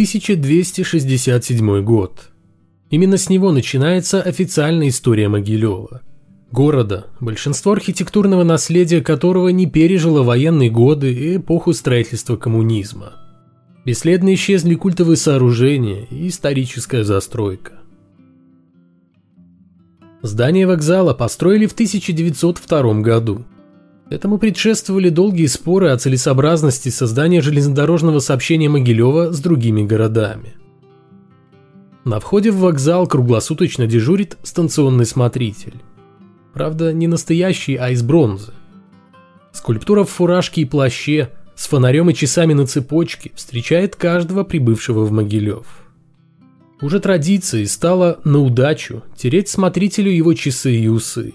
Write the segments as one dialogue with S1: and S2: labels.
S1: 1267 год. Именно с него начинается официальная история Могилева. Города, большинство архитектурного наследия которого не пережило военные годы и эпоху строительства коммунизма. Бесследно исчезли культовые сооружения и историческая застройка. Здание вокзала построили в 1902 году. Этому предшествовали долгие споры о целесообразности создания железнодорожного сообщения Могилева с другими городами. На входе в вокзал круглосуточно дежурит станционный смотритель. Правда, не настоящий, а из бронзы. Скульптура в фуражке и плаще, с фонарем и часами на цепочке, встречает каждого прибывшего в Могилев. Уже традицией стало на удачу тереть смотрителю его часы и усы.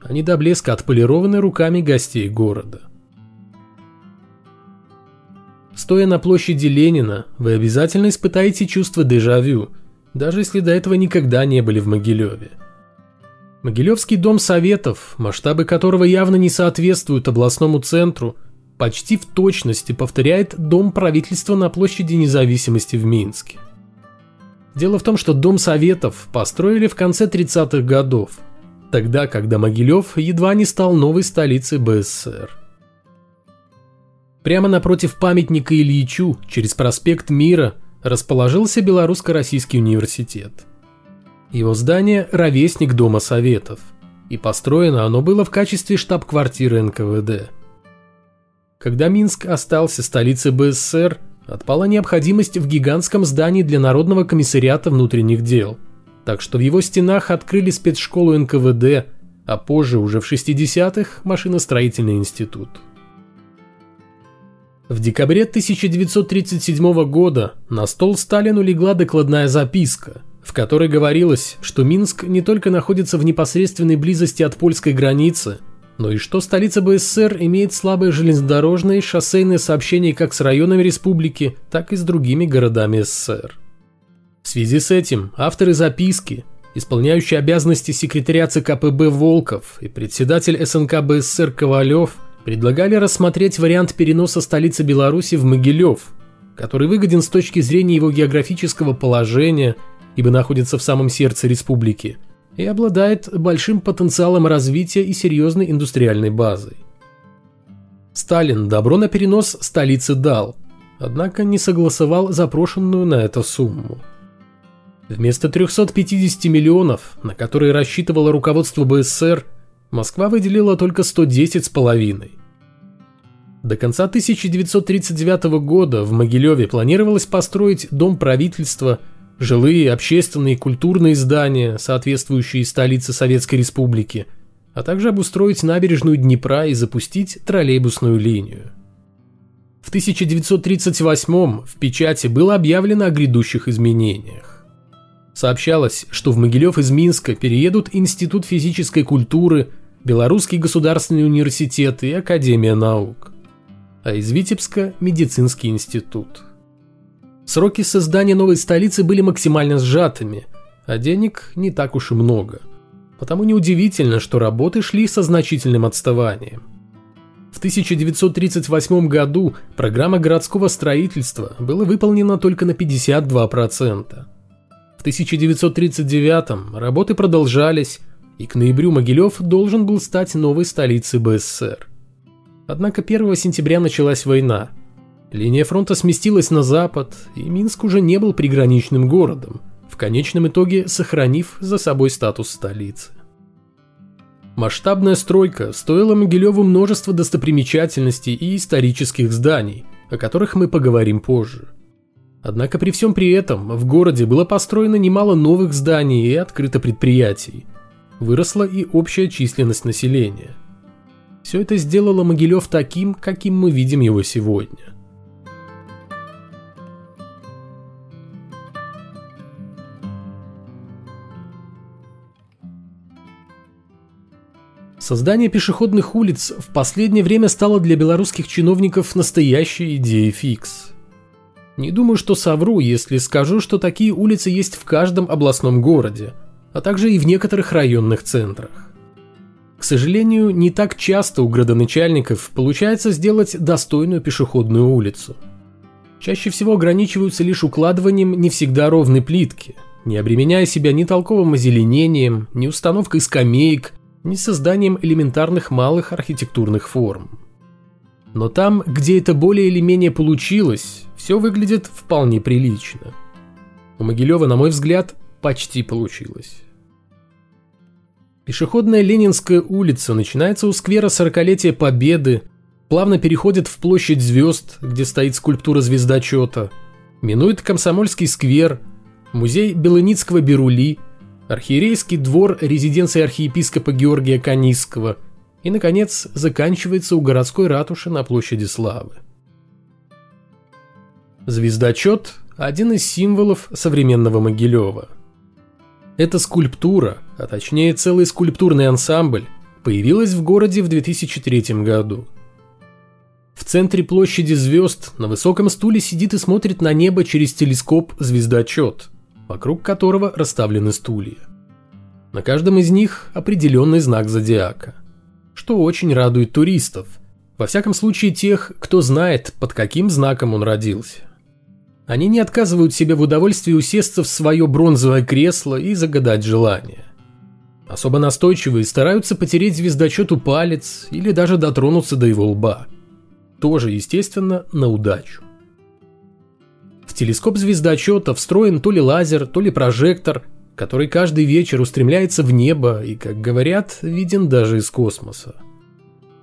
S1: Они до блеска отполированы руками гостей города. Стоя на площади Ленина, вы обязательно испытаете чувство дежавю, даже если до этого никогда не были в Могилеве. Могилевский дом советов, масштабы которого явно не соответствуют областному центру, почти в точности повторяет дом правительства на площади независимости в Минске. Дело в том, что Дом Советов построили в конце 30-х годов, тогда, когда Могилев едва не стал новой столицей БССР. Прямо напротив памятника Ильичу, через проспект Мира, расположился Белорусско-Российский университет. Его здание – ровесник Дома Советов, и построено оно было в качестве штаб-квартиры НКВД. Когда Минск остался столицей БССР – отпала необходимость в гигантском здании для Народного комиссариата внутренних дел. Так что в его стенах открыли спецшколу НКВД, а позже, уже в 60-х, машиностроительный институт. В декабре 1937 года на стол Сталину легла докладная записка, в которой говорилось, что Минск не только находится в непосредственной близости от польской границы – но и что столица БССР имеет слабое железнодорожное и шоссейное сообщение как с районами республики, так и с другими городами СССР. В связи с этим авторы записки, исполняющий обязанности секретаря ЦКПБ Волков и председатель СНК БССР Ковалев предлагали рассмотреть вариант переноса столицы Беларуси в Могилев, который выгоден с точки зрения его географического положения, ибо находится в самом сердце республики – и обладает большим потенциалом развития и серьезной индустриальной базой. Сталин добро на перенос столицы дал, однако не согласовал запрошенную на это сумму. Вместо 350 миллионов, на которые рассчитывало руководство БССР, Москва выделила только 110 с половиной. До конца 1939 года в Могилеве планировалось построить дом правительства – жилые, общественные и культурные здания, соответствующие столице Советской Республики, а также обустроить набережную Днепра и запустить троллейбусную линию. В 1938 в печати было объявлено о грядущих изменениях. Сообщалось, что в Могилев из Минска переедут Институт физической культуры, Белорусский государственный университет и Академия наук, а из Витебска – медицинский институт. Сроки создания новой столицы были максимально сжатыми, а денег не так уж и много. Потому неудивительно, что работы шли со значительным отставанием. В 1938 году программа городского строительства была выполнена только на 52%. В 1939 работы продолжались, и к ноябрю Могилев должен был стать новой столицей БССР. Однако 1 сентября началась война – Линия фронта сместилась на запад, и Минск уже не был приграничным городом, в конечном итоге сохранив за собой статус столицы. Масштабная стройка стоила Могилеву множество достопримечательностей и исторических зданий, о которых мы поговорим позже. Однако при всем при этом в городе было построено немало новых зданий и открыто предприятий. Выросла и общая численность населения. Все это сделало Могилев таким, каким мы видим его сегодня – Создание пешеходных улиц в последнее время стало для белорусских чиновников настоящей идеей фикс. Не думаю, что совру, если скажу, что такие улицы есть в каждом областном городе, а также и в некоторых районных центрах. К сожалению, не так часто у градоначальников получается сделать достойную пешеходную улицу. чаще всего ограничиваются лишь укладыванием не всегда ровной плитки, не обременяя себя ни толковым озеленением, ни установкой скамеек, ни созданием элементарных малых архитектурных форм. Но там, где это более или менее получилось, все выглядит вполне прилично. У Могилева, на мой взгляд, почти получилось. Пешеходная Ленинская улица начинается у сквера Сорокалетия Победы, плавно переходит в площадь звезд, где стоит скульптура звездочета, минует Комсомольский сквер, музей Белыницкого Берули, архиерейский двор резиденции архиепископа Георгия Канисского и, наконец, заканчивается у городской ратуши на площади Славы. Звездочет – один из символов современного Могилева. Эта скульптура, а точнее целый скульптурный ансамбль, появилась в городе в 2003 году – в центре площади звезд на высоком стуле сидит и смотрит на небо через телескоп звездочет, вокруг которого расставлены стулья. На каждом из них определенный знак зодиака, что очень радует туристов, во всяком случае тех, кто знает, под каким знаком он родился. Они не отказывают себе в удовольствии усесться в свое бронзовое кресло и загадать желание. Особо настойчивые стараются потереть звездочету палец или даже дотронуться до его лба – тоже, естественно, на удачу. В телескоп звездочета встроен то ли лазер, то ли прожектор, который каждый вечер устремляется в небо и, как говорят, виден даже из космоса.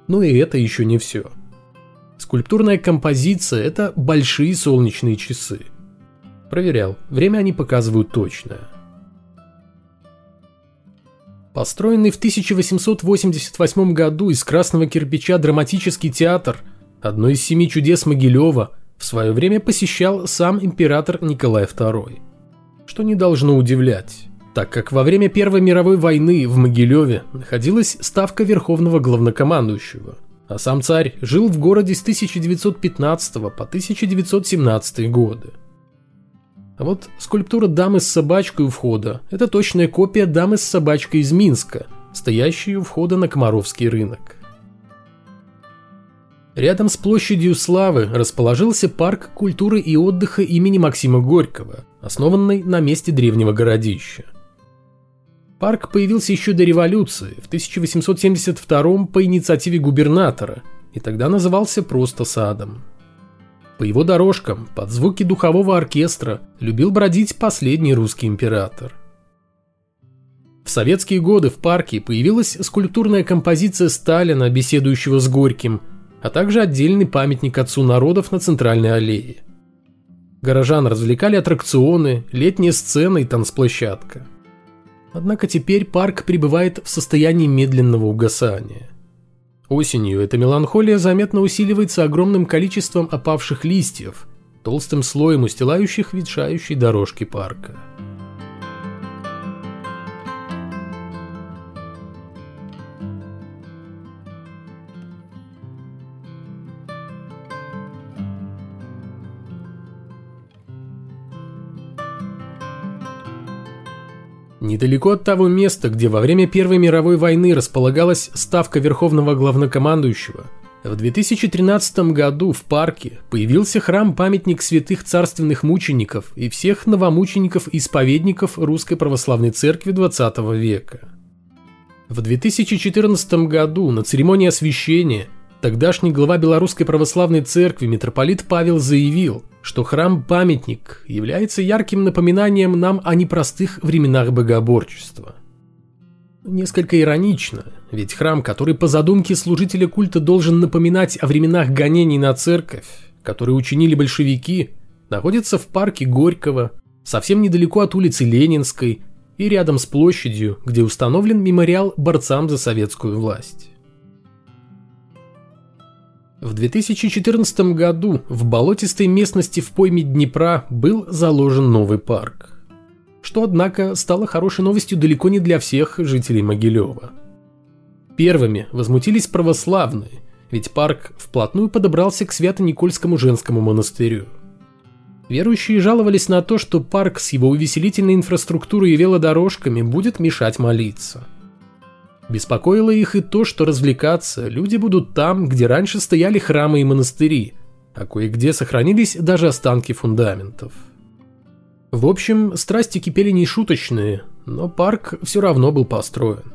S1: Ну и это еще не все. Скульптурная композиция – это большие солнечные часы. Проверял, время они показывают точное. Построенный в 1888 году из красного кирпича драматический театр – Одно из семи чудес Могилева в свое время посещал сам император Николай II. Что не должно удивлять, так как во время Первой мировой войны в Могилеве находилась ставка Верховного Главнокомандующего, а сам царь жил в городе с 1915 по 1917 годы. А вот скульптура дамы с собачкой у входа – это точная копия дамы с собачкой из Минска, стоящей у входа на Комаровский рынок. Рядом с площадью Славы расположился парк культуры и отдыха имени Максима Горького, основанный на месте древнего городища. Парк появился еще до революции, в 1872 по инициативе губернатора, и тогда назывался просто садом. По его дорожкам, под звуки духового оркестра, любил бродить последний русский император. В советские годы в парке появилась скульптурная композиция Сталина, беседующего с Горьким – а также отдельный памятник отцу народов на центральной аллее. Горожан развлекали аттракционы, летняя сцена и танцплощадка. Однако теперь парк пребывает в состоянии медленного угасания. Осенью эта меланхолия заметно усиливается огромным количеством опавших листьев, толстым слоем устилающих ветшающей дорожки парка. Недалеко от того места, где во время Первой мировой войны располагалась ставка Верховного Главнокомандующего, в 2013 году в парке появился храм-памятник святых царственных мучеников и всех новомучеников и исповедников Русской Православной Церкви XX века. В 2014 году на церемонии освящения Тогдашний глава Белорусской Православной Церкви митрополит Павел заявил, что храм-памятник является ярким напоминанием нам о непростых временах богоборчества. Несколько иронично, ведь храм, который по задумке служителя культа должен напоминать о временах гонений на церковь, которые учинили большевики, находится в парке Горького, совсем недалеко от улицы Ленинской и рядом с площадью, где установлен мемориал борцам за советскую власть. В 2014 году в болотистой местности в пойме Днепра был заложен новый парк. Что, однако, стало хорошей новостью далеко не для всех жителей Могилева. Первыми возмутились православные, ведь парк вплотную подобрался к Свято-Никольскому женскому монастырю. Верующие жаловались на то, что парк с его увеселительной инфраструктурой и велодорожками будет мешать молиться – Беспокоило их и то, что развлекаться люди будут там, где раньше стояли храмы и монастыри, а кое-где сохранились даже останки фундаментов. В общем, страсти кипели нешуточные, но парк все равно был построен.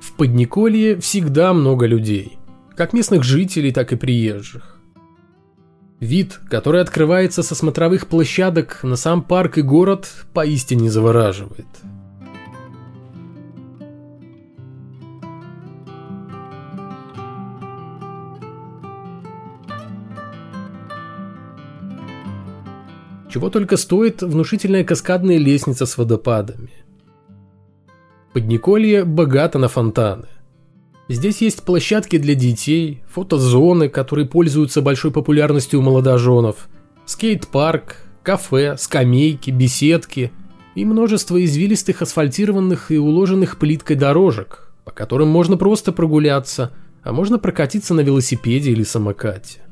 S1: В Подниколье всегда много людей, как местных жителей, так и приезжих. Вид, который открывается со смотровых площадок на сам парк и город, поистине завораживает – Чего только стоит внушительная каскадная лестница с водопадами. Подниколье богато на фонтаны. Здесь есть площадки для детей, фотозоны, которые пользуются большой популярностью у молодоженов, скейт-парк, кафе, скамейки, беседки и множество извилистых асфальтированных и уложенных плиткой дорожек, по которым можно просто прогуляться, а можно прокатиться на велосипеде или самокате.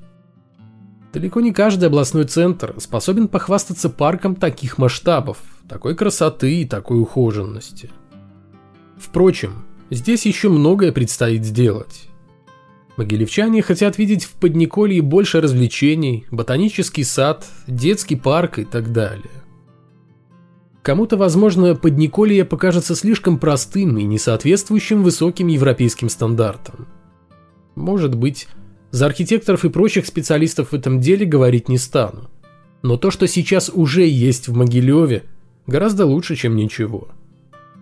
S1: Далеко не каждый областной центр способен похвастаться парком таких масштабов, такой красоты и такой ухоженности. Впрочем, здесь еще многое предстоит сделать. Могилевчане хотят видеть в Подниколье больше развлечений, ботанический сад, детский парк и так далее. Кому-то, возможно, Подниколье покажется слишком простым и не соответствующим высоким европейским стандартам. Может быть, за архитекторов и прочих специалистов в этом деле говорить не стану. Но то, что сейчас уже есть в Могилеве, гораздо лучше, чем ничего.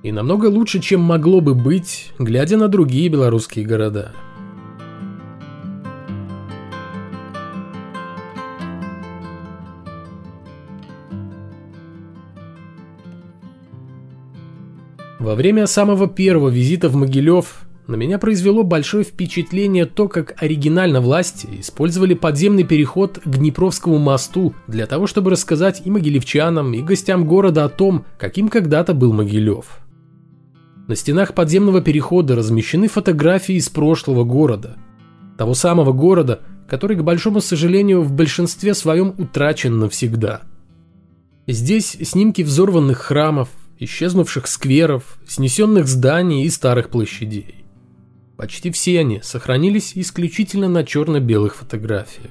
S1: И намного лучше, чем могло бы быть, глядя на другие белорусские города. Во время самого первого визита в Могилев на меня произвело большое впечатление то, как оригинально власти использовали подземный переход к Днепровскому мосту для того, чтобы рассказать и могилевчанам, и гостям города о том, каким когда-то был Могилев. На стенах подземного перехода размещены фотографии из прошлого города. Того самого города, который, к большому сожалению, в большинстве своем утрачен навсегда. Здесь снимки взорванных храмов, исчезнувших скверов, снесенных зданий и старых площадей. Почти все они сохранились исключительно на черно-белых фотографиях.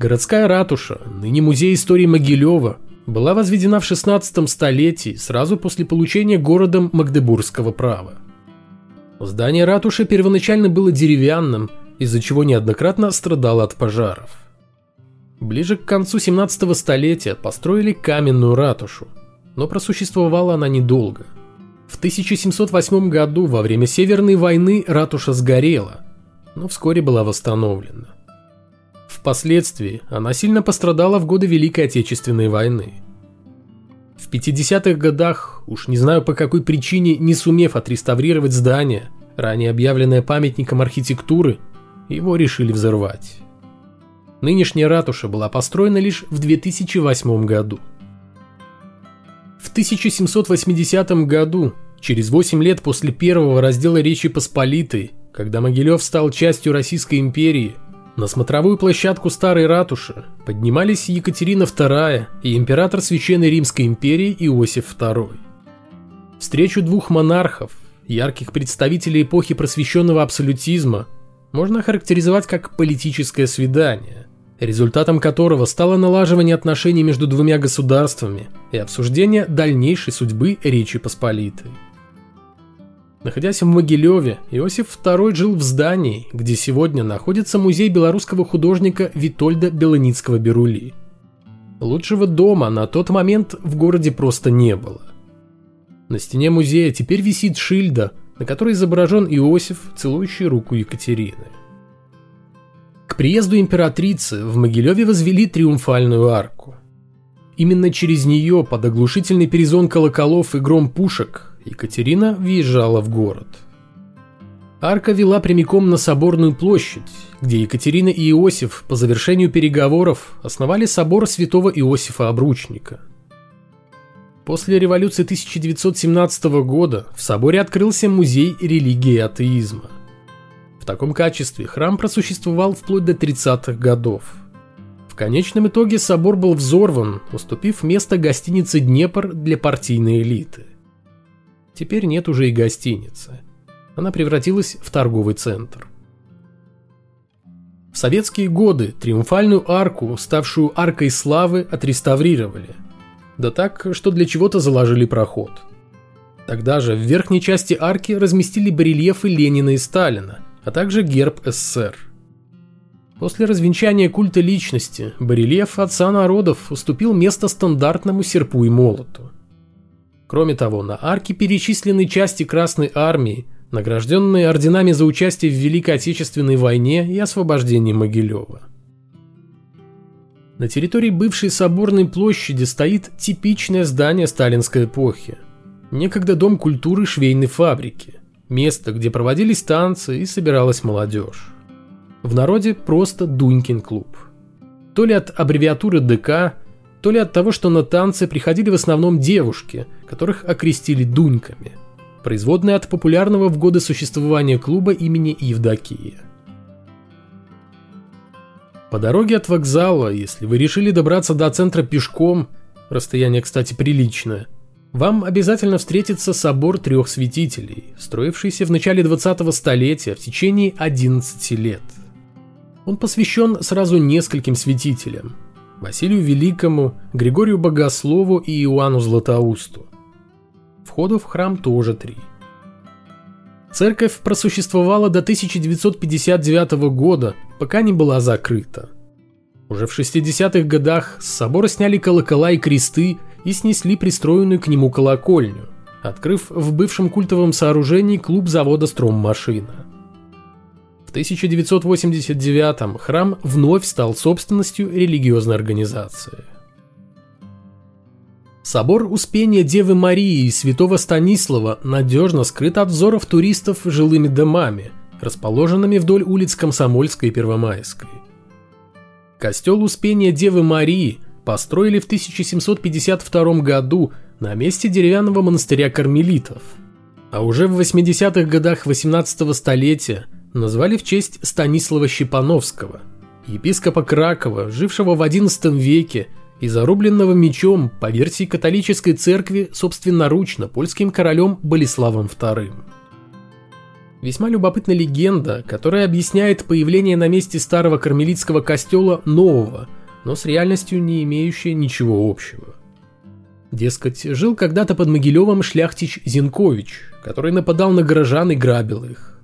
S1: Городская ратуша, ныне музей истории Могилева, была возведена в 16 столетии сразу после получения городом Магдебургского права. Здание ратуши первоначально было деревянным, из-за чего неоднократно страдало от пожаров. Ближе к концу 17 столетия построили каменную ратушу, но просуществовала она недолго – в 1708 году во время Северной войны ратуша сгорела, но вскоре была восстановлена. Впоследствии она сильно пострадала в годы Великой Отечественной войны. В 50-х годах, уж не знаю по какой причине, не сумев отреставрировать здание, ранее объявленное памятником архитектуры, его решили взорвать. Нынешняя ратуша была построена лишь в 2008 году. В 1780 году, через 8 лет после первого раздела Речи Посполитой, когда Могилев стал частью Российской империи, на смотровую площадку Старой Ратуши поднимались Екатерина II и император Священной Римской империи Иосиф II. Встречу двух монархов, ярких представителей эпохи просвещенного абсолютизма, можно характеризовать как политическое свидание, результатом которого стало налаживание отношений между двумя государствами и обсуждение дальнейшей судьбы Речи Посполитой. Находясь в Могилеве, Иосиф II жил в здании, где сегодня находится музей белорусского художника Витольда Белоницкого-Берули. Лучшего дома на тот момент в городе просто не было. На стене музея теперь висит шильда, на которой изображен Иосиф, целующий руку Екатерины. К приезду императрицы в Могилеве возвели триумфальную арку. Именно через нее, под оглушительный перезвон колоколов и гром пушек, Екатерина въезжала в город. Арка вела прямиком на Соборную площадь, где Екатерина и Иосиф по завершению переговоров основали собор святого Иосифа Обручника. После революции 1917 года в соборе открылся музей религии атеизма таком качестве храм просуществовал вплоть до 30-х годов. В конечном итоге собор был взорван, уступив место гостинице «Днепр» для партийной элиты. Теперь нет уже и гостиницы. Она превратилась в торговый центр. В советские годы триумфальную арку, ставшую аркой славы, отреставрировали. Да так, что для чего-то заложили проход. Тогда же в верхней части арки разместили барельефы Ленина и Сталина, а также герб СССР. После развенчания культа личности барельеф Отца народов уступил место стандартному серпу и молоту. Кроме того, на арке перечислены части Красной Армии, награжденные орденами за участие в Великой Отечественной войне и освобождении Могилева. На территории бывшей Соборной площади стоит типичное здание сталинской эпохи. Некогда дом культуры швейной фабрики, место, где проводились танцы и собиралась молодежь. В народе просто Дунькин клуб. То ли от аббревиатуры ДК, то ли от того, что на танцы приходили в основном девушки, которых окрестили Дуньками. Производные от популярного в годы существования клуба имени Евдокия. По дороге от вокзала, если вы решили добраться до центра пешком, расстояние, кстати, приличное, вам обязательно встретится собор трех святителей, строившийся в начале 20-го столетия в течение 11 лет. Он посвящен сразу нескольким святителям – Василию Великому, Григорию Богослову и Иоанну Златоусту. Входов в храм тоже три. Церковь просуществовала до 1959 года, пока не была закрыта. Уже в 60-х годах с собора сняли колокола и кресты и снесли пристроенную к нему колокольню, открыв в бывшем культовом сооружении клуб завода «Строммашина». В 1989 храм вновь стал собственностью религиозной организации. Собор Успения Девы Марии и Святого Станислава надежно скрыт от взоров туристов жилыми домами, расположенными вдоль улиц Комсомольской и Первомайской. Костел Успения Девы Марии построили в 1752 году на месте деревянного монастыря кармелитов. А уже в 80-х годах 18 столетия – назвали в честь Станислава Щепановского, епископа Кракова, жившего в XI веке и зарубленного мечом по версии католической церкви собственноручно польским королем Болеславом II. Весьма любопытна легенда, которая объясняет появление на месте старого кармелитского костела нового, но с реальностью не имеющее ничего общего. Дескать, жил когда-то под Могилевом шляхтич Зинкович, который нападал на горожан и грабил их.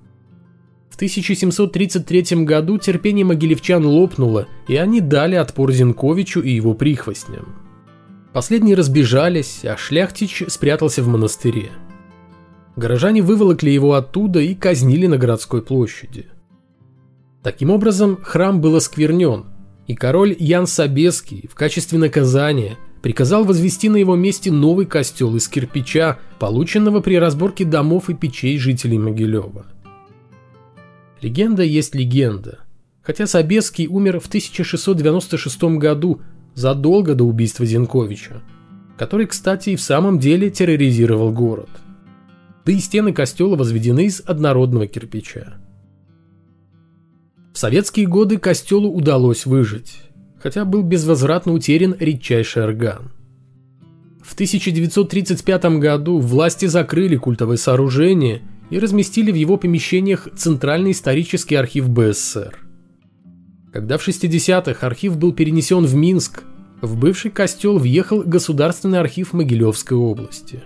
S1: В 1733 году терпение могилевчан лопнуло, и они дали отпор Зинковичу и его прихвостням. Последние разбежались, а Шляхтич спрятался в монастыре. Горожане выволокли его оттуда и казнили на городской площади. Таким образом, храм был осквернен, и король Ян Собеский в качестве наказания приказал возвести на его месте новый костел из кирпича, полученного при разборке домов и печей жителей Могилева. Легенда есть легенда. Хотя Собеский умер в 1696 году, задолго до убийства Зинковича, который, кстати, и в самом деле терроризировал город. Да и стены костела возведены из однородного кирпича. В советские годы костелу удалось выжить, хотя был безвозвратно утерян редчайший орган. В 1935 году власти закрыли культовое сооружение – и разместили в его помещениях Центральный исторический архив БССР. Когда в 60-х архив был перенесен в Минск, в бывший костел въехал Государственный архив Могилевской области.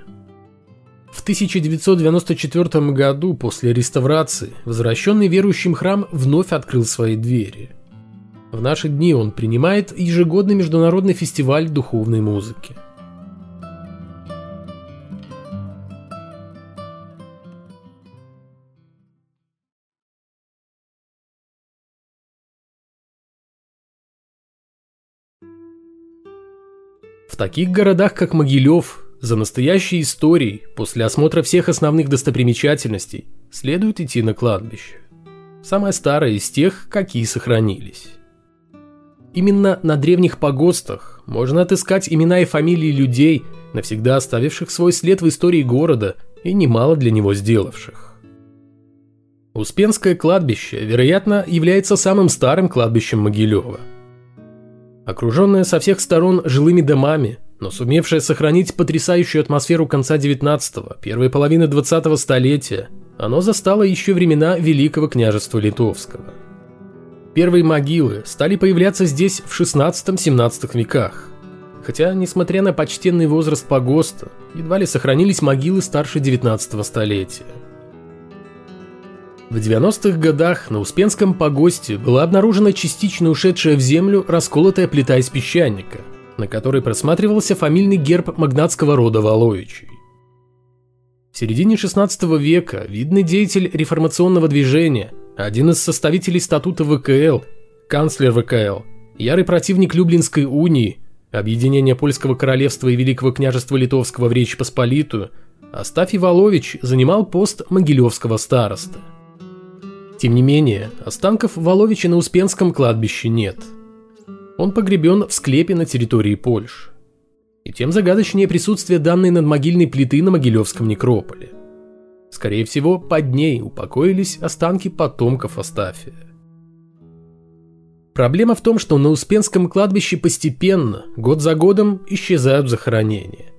S1: В 1994 году, после реставрации, возвращенный верующим храм вновь открыл свои двери. В наши дни он принимает ежегодный международный фестиваль духовной музыки – таких городах, как Могилев, за настоящей историей, после осмотра всех основных достопримечательностей, следует идти на кладбище. Самое старое из тех, какие сохранились. Именно на древних погостах можно отыскать имена и фамилии людей, навсегда оставивших свой след в истории города и немало для него сделавших. Успенское кладбище, вероятно, является самым старым кладбищем Могилева – Окруженная со всех сторон жилыми домами, но сумевшая сохранить потрясающую атмосферу конца 19-го, первой половины 20-го столетия, оно застало еще времена Великого княжества Литовского. Первые могилы стали появляться здесь в 16-17 веках. Хотя, несмотря на почтенный возраст погоста, едва ли сохранились могилы старше 19 столетия. В 90-х годах на Успенском погосте была обнаружена частично ушедшая в землю расколотая плита из песчаника, на которой просматривался фамильный герб магнатского рода Воловичей. В середине 16 века видный деятель реформационного движения, один из составителей статута ВКЛ, канцлер ВКЛ, ярый противник Люблинской унии, объединения Польского королевства и Великого княжества Литовского в Речь Посполитую, Астафий Волович занимал пост могилевского староста. Тем не менее, останков Воловича на Успенском кладбище нет. Он погребен в склепе на территории Польши и тем загадочнее присутствие данной надмогильной плиты на Могилевском некрополе. Скорее всего, под ней упокоились останки потомков Астафия. Проблема в том, что на Успенском кладбище постепенно, год за годом, исчезают захоронения.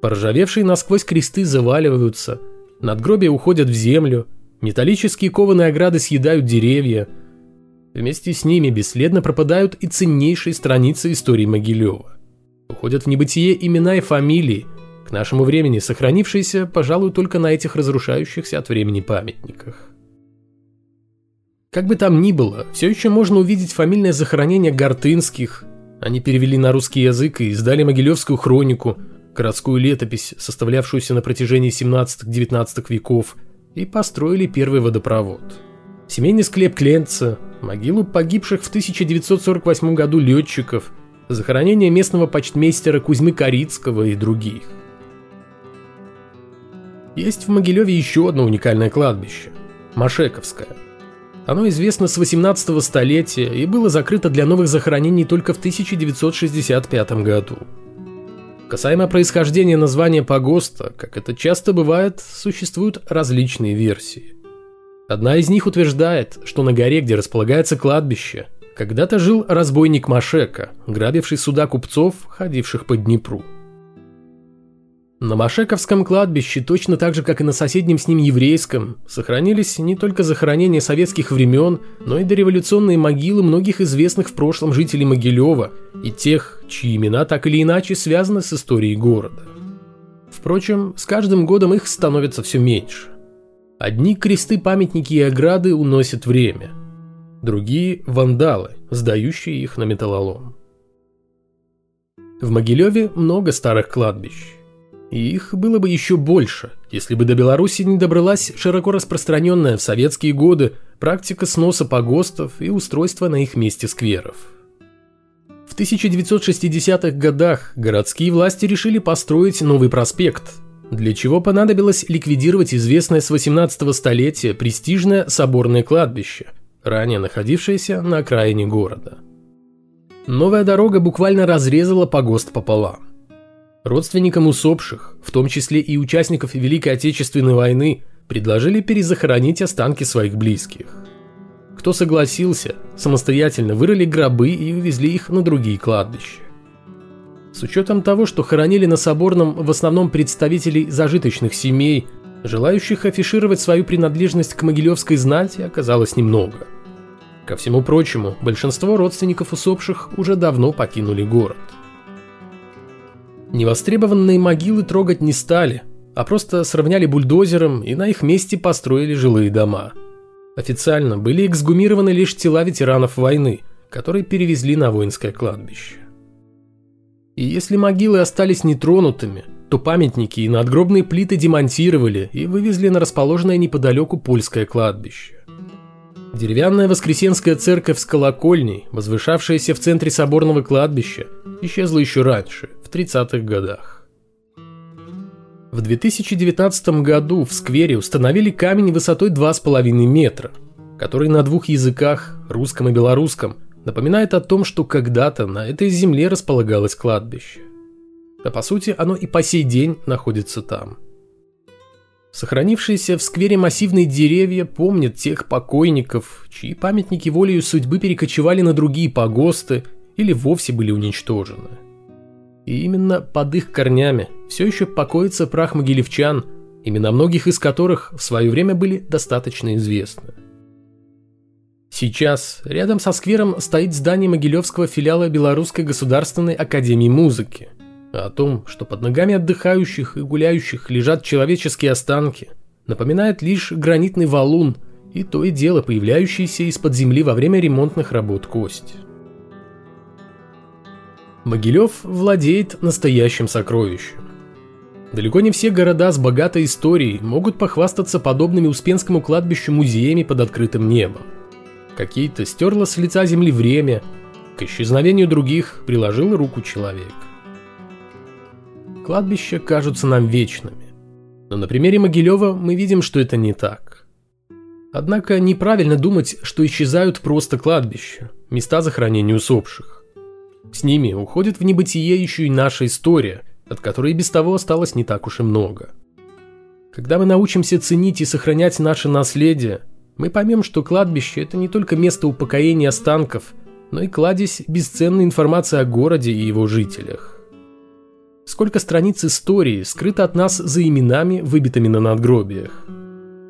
S1: Поржавевшие насквозь кресты заваливаются, надгробия уходят в землю, металлические кованые ограды съедают деревья. Вместе с ними бесследно пропадают и ценнейшие страницы истории Могилева. Уходят в небытие имена и фамилии, к нашему времени сохранившиеся, пожалуй, только на этих разрушающихся от времени памятниках. Как бы там ни было, все еще можно увидеть фамильное захоронение Гортынских. Они перевели на русский язык и издали Могилевскую хронику, городскую летопись, составлявшуюся на протяжении 17-19 веков, и построили первый водопровод. Семейный склеп Кленца, могилу погибших в 1948 году летчиков – захоронение местного почтмейстера Кузьмы Корицкого и других. Есть в Могилеве еще одно уникальное кладбище – Машековское. Оно известно с 18 столетия и было закрыто для новых захоронений только в 1965 году. Касаемо происхождения названия погоста, как это часто бывает, существуют различные версии. Одна из них утверждает, что на горе, где располагается кладбище – когда-то жил разбойник Машека, грабивший суда купцов, ходивших по Днепру. На Машековском кладбище, точно так же, как и на соседнем с ним еврейском, сохранились не только захоронения советских времен, но и дореволюционные могилы многих известных в прошлом жителей Могилева и тех, чьи имена так или иначе связаны с историей города. Впрочем, с каждым годом их становится все меньше. Одни кресты, памятники и ограды уносят время – другие – вандалы, сдающие их на металлолом. В Могилеве много старых кладбищ. И их было бы еще больше, если бы до Беларуси не добралась широко распространенная в советские годы практика сноса погостов и устройства на их месте скверов. В 1960-х годах городские власти решили построить новый проспект, для чего понадобилось ликвидировать известное с 18 столетия престижное соборное кладбище – ранее находившаяся на окраине города. Новая дорога буквально разрезала погост пополам. Родственникам усопших, в том числе и участников Великой Отечественной войны, предложили перезахоронить останки своих близких. Кто согласился, самостоятельно вырыли гробы и увезли их на другие кладбища. С учетом того, что хоронили на Соборном в основном представителей зажиточных семей, Желающих афишировать свою принадлежность к могилевской знати оказалось немного. Ко всему прочему, большинство родственников усопших уже давно покинули город. Невостребованные могилы трогать не стали, а просто сравняли бульдозером и на их месте построили жилые дома. Официально были эксгумированы лишь тела ветеранов войны, которые перевезли на воинское кладбище. И если могилы остались нетронутыми – то памятники и надгробные плиты демонтировали и вывезли на расположенное неподалеку польское кладбище. Деревянная воскресенская церковь с колокольней, возвышавшаяся в центре соборного кладбища, исчезла еще раньше, в 30-х годах. В 2019 году в сквере установили камень высотой 2,5 метра, который на двух языках, русском и белорусском, напоминает о том, что когда-то на этой земле располагалось кладбище. А по сути оно и по сей день находится там. Сохранившиеся в сквере массивные деревья помнят тех покойников, чьи памятники волею судьбы перекочевали на другие погосты или вовсе были уничтожены. И именно под их корнями все еще покоится прах могилевчан, имена многих из которых в свое время были достаточно известны. Сейчас рядом со сквером стоит здание Могилевского филиала Белорусской государственной академии музыки. О том, что под ногами отдыхающих и гуляющих лежат человеческие останки, напоминает лишь гранитный валун и то и дело появляющийся из-под земли во время ремонтных работ кость. Могилев владеет настоящим сокровищем. Далеко не все города с богатой историей могут похвастаться подобными Успенскому кладбищу музеями под открытым небом. Какие-то стерло с лица земли время, к исчезновению других приложил руку человек. Кладбища кажутся нам вечными, но на примере Могилева мы видим, что это не так. Однако неправильно думать, что исчезают просто кладбища, места захоронения усопших. С ними уходит в небытие еще и наша история, от которой без того осталось не так уж и много. Когда мы научимся ценить и сохранять наше наследие, мы поймем, что кладбище – это не только место упокоения останков, но и кладезь бесценной информации о городе и его жителях. Сколько страниц истории скрыто от нас за именами, выбитыми на надгробиях.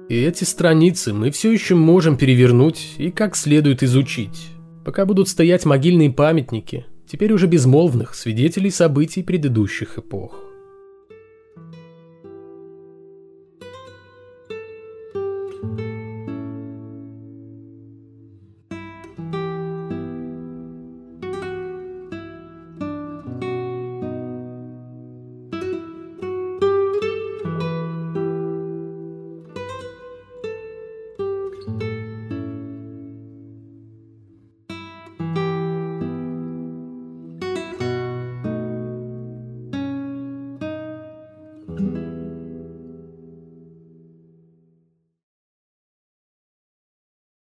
S1: И эти страницы мы все еще можем перевернуть и как следует изучить, пока будут стоять могильные памятники, теперь уже безмолвных свидетелей событий предыдущих эпох.